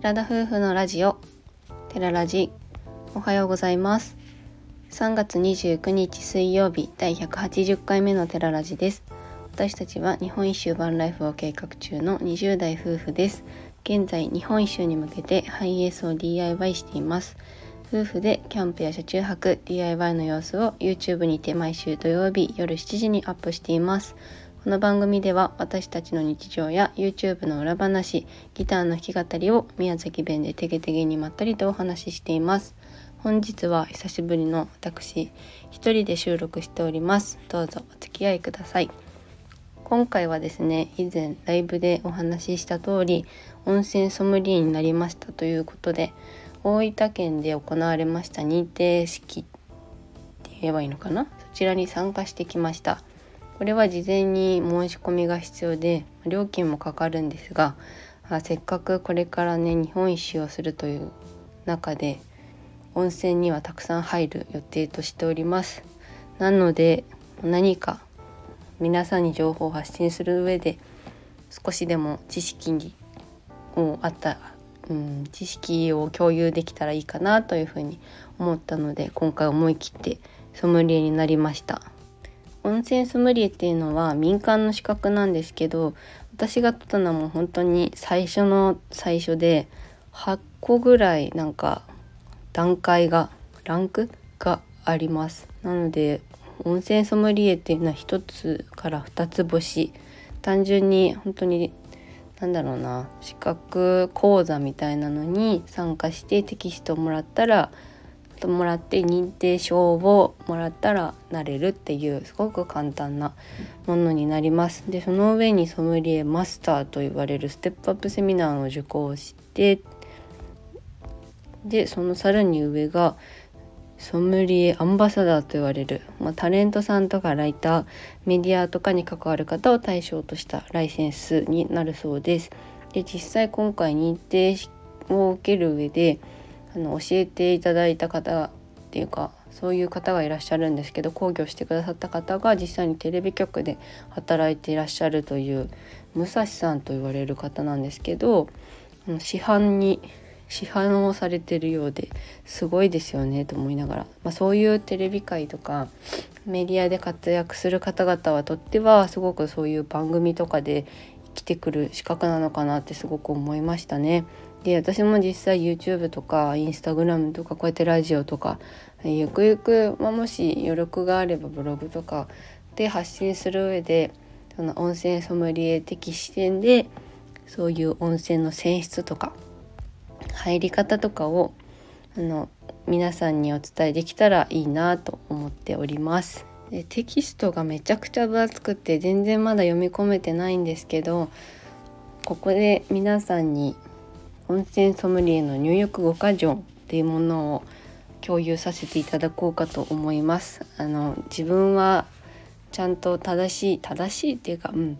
寺田夫婦のラジオ寺ラジおはようございます。3月29日水曜日第180回目の寺ラジです。私たちは日本一周バンライフを計画中の20代夫婦です。現在日本一周に向けてハイエースを DIY しています。夫婦でキャンプや車中泊 DIY の様子を YouTube にて毎週土曜日夜7時にアップしています。この番組では私たちの日常や YouTube の裏話ギターの弾き語りを宮崎弁でてげてげにまったりとお話ししています。本日は久しぶりの私一人で収録しております。どうぞお付き合いください。今回はですね以前ライブでお話しした通り温泉ソムリエになりましたということで大分県で行われました認定式って言えばいいのかな？そちらに参加してきました。これは事前に申し込みが必要で料金もかかるんですがあせっかくこれからね日本一周をするという中で温泉にはたくさん入る予定としております。なので何か皆さんに情報を発信する上で少しでも知識にをあった、うん、知識を共有できたらいいかなというふうに思ったので今回思い切ってソムリエになりました。温泉ソムリエっていうのは民間の資格なんですけど私が取ったのはもう本当に最初の最初で8個ぐらいなんか段階がランク？があります。なので温泉ソムリエっていうのは1つから2つ星。単純に本当になんだろうな資格講座みたいなのに参加してテキストをもらったらともらって認定証をもらったらなれるっていうすごく簡単なものになります。でその上にソムリエマスターと言われるステップアップセミナーを受講してでそのさらに上がソムリエアンバサダーと言われる、まあ、タレントさんとかライターメディアとかに関わる方を対象としたライセンスになるそうです。で実際今回認定を受ける上であの教えていただいた方っていうかそういう方がいらっしゃるんですけど講義をしてくださった方が実際にテレビ局で働いていらっしゃるという武蔵さんと言われる方なんですけど市販に市販をされてるようですごいですよねと思いながら、まあ、そういうテレビ界とかメディアで活躍する方々はとってはすごくそういう番組とかで生きてくる資格なのかなってすごく思いましたね。で私も実際 YouTube とか Instagram とかこうやってラジオとかゆくゆく、まあ、もし余力があればブログとかで発信する上でその温泉ソムリエ的視点でそういう温泉の泉質とか入り方とかをあの皆さんにお伝えできたらいいなと思っております。でテキストがめちゃくちゃ分厚くて全然まだ読み込めてないんですけどここで皆さんに温泉ソムリエの入浴5か条っていうものを共有させていただこうかと思います。あの自分はちゃんと正しい正しいっていうか、うん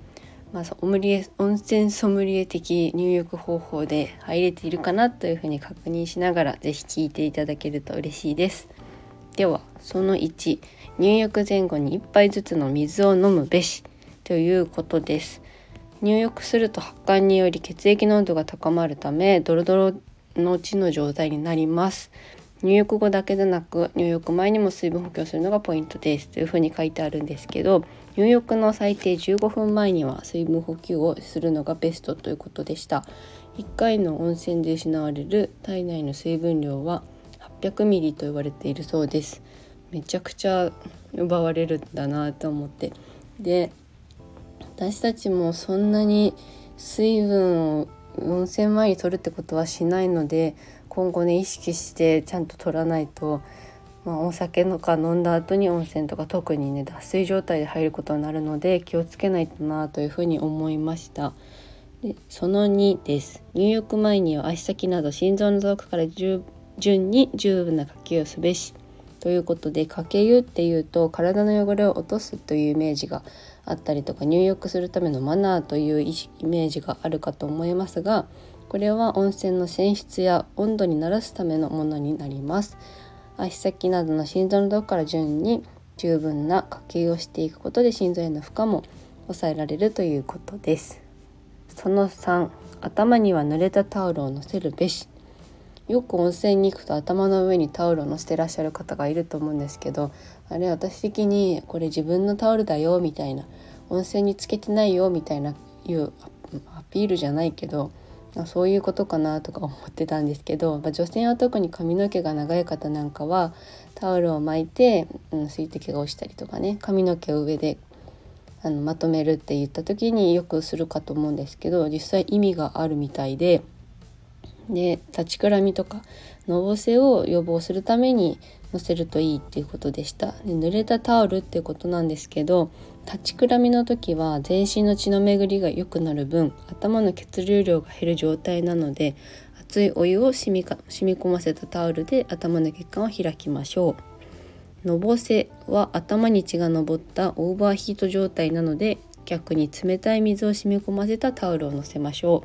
まあ、ソムリエ温泉ソムリエ的入浴方法で入れているかなというふうに確認しながら是非聞いていただけると嬉しいです。ではその1入浴前後に1杯ずつの水を飲むべしということです。入浴すると発汗により血液濃度が高まるためドロドロの血の状態になります。入浴後だけでなく入浴前にも水分補給をするのがポイントですというふうに書いてあるんですけど入浴の最低15分前には水分補給をするのがベストということでした。1回の温泉で失われる体内の水分量は800ミリと言われているそうです。めちゃくちゃ奪われるんだなと思って。で私たちもそんなに水分を温泉前に取るってことはしないので今後ね意識してちゃんと取らないと、まあ、お酒とか飲んだ後に温泉とか特にね脱水状態で入ることになるので気をつけないとなというふうに思いました。でその2です入浴前には足先など心臓の臓器から順に十分な呼吸をすべしということでかけ湯っていうと体の汚れを落とすというイメージがあったりとか入浴するためのマナーというイメージがあるかと思いますがこれは温泉の泉質や温度に慣らすためのものになります。足先などの心臓のどこから順に十分な呼吸をしていくことで心臓への負荷も抑えられるということです。その3頭には濡れたタオルを乗せるべし。よく温泉に行くと頭の上にタオルを乗せてらっしゃる方がいると思うんですけどあれ私的にこれ自分のタオルだよみたいな温泉につけてないよみたいないうアピールじゃないけどそういうことかなとか思ってたんですけどまあ女性は特に髪の毛が長い方なんかはタオルを巻いて、うん、水滴が落ちたりとかね髪の毛を上であのまとめるって言った時によくするかと思うんですけど実際意味があるみたいでで立ちくらみとかのぼせを予防するためにのせるといいっていうことでした。で濡れたタオルっていうことなんですけど立ちくらみの時は全身の血の巡りが良くなる分頭の血流量が減る状態なので熱いお湯を染みか染み込ませたタオルで頭の血管を開きましょう。のぼせは頭に血が上ったオーバーヒート状態なので逆に冷たい水を染み込ませたタオルをのせましょ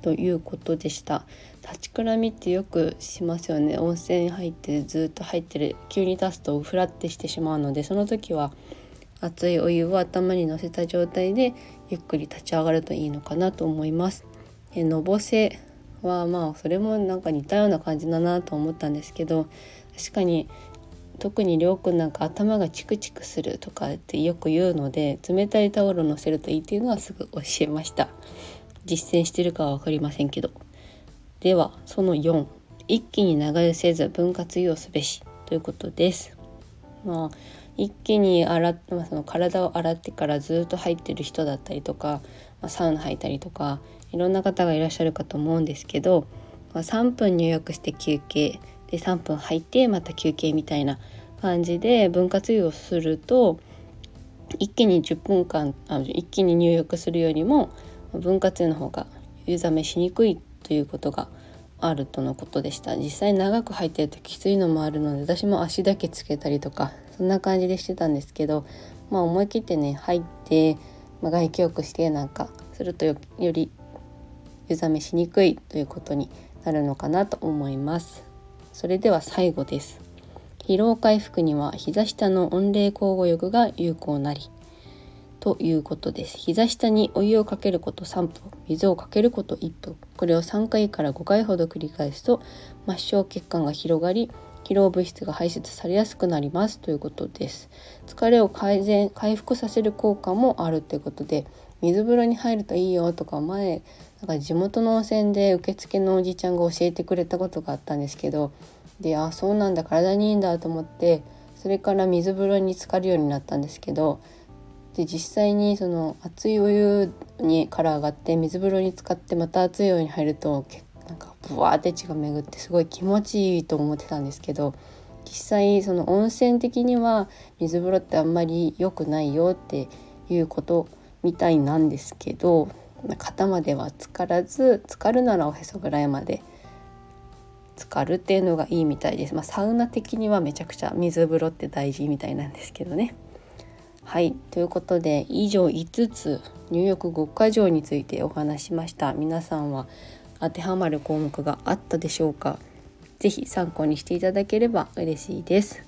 う。ということでした。立ちくらみってよくしますよね。温泉入ってずっと入ってる急に立つとフラッてしてしまうのでその時は熱いお湯を頭にのせた状態でゆっくり立ち上がるといいのかなと思います。えのぼせはまあそれもなんか似たような感じだなと思ったんですけど確かに特にりょうくんなんか頭がチクチクするとかってよく言うので冷たいタオルをのせるといいっていうのはすぐ教えました。実践してるかは分かりませんけど。ではその4一気に長湯せず分割湯をすべしということです。まあ一気に洗って、まあ、その体を洗ってからずっと入ってる人だったりとか、まあ、サウナ入ったりとかいろんな方がいらっしゃるかと思うんですけど、まあ、3分入浴して休憩で3分入ってまた休憩みたいな感じで分割湯をすると一気に10分間あ一気に入浴するよりも分割湯の方が湯冷めしにくいということがあるとのことでした。実際長く入ってるときついのもあるので私も足だけつけたりとかそんな感じでしてたんですけどまあ思い切ってね入って、まあ、外気浴してなんかするとより湯冷めしにくいということになるのかなと思います。それでは最後です。疲労回復には膝下の温冷交互浴が有効なり。ということです。膝下にお湯をかけること3分水をかけること1分これを3回から5回ほど繰り返すと末梢血管が広がり疲労物質が排出されやすくなります。ということです。疲れを改善回復させる効果もあるということで水風呂に入るといいよとか前なんか地元の温泉で受付のおじちゃんが教えてくれたことがあったんですけどであそうなんだ体にいいんだと思ってそれから水風呂に浸かるようになったんですけどで実際にその熱いお湯にから上がって水風呂に浸かってまた熱いお湯に入るとなんかブワーって血が巡ってすごい気持ちいいと思ってたんですけど実際その温泉的には水風呂ってあんまり良くないよっていうことみたいなんですけど肩までは浸からず浸かるならおへそぐらいまで浸かるっていうのがいいみたいです。まあ、サウナ的にはめちゃくちゃ水風呂って大事みたいなんですけどね。はい。ということで以上5つ入浴5日条についてお話しました。皆さんは当てはまる項目があったでしょうか？是非参考にしていただければ嬉しいです。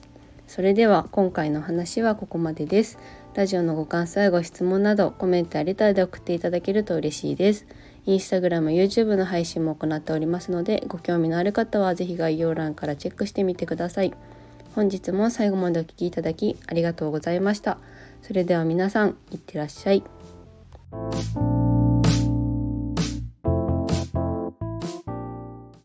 それでは今回の話はここまでです。ラジオのご感想やご質問などコメントやレターで送っていただけると嬉しいです。インスタグラム、YouTube の配信も行っておりますのでご興味のある方は是非概要欄からチェックしてみてください。本日も最後までお聴きいただきありがとうございました。それでは皆さんいってらっしゃい。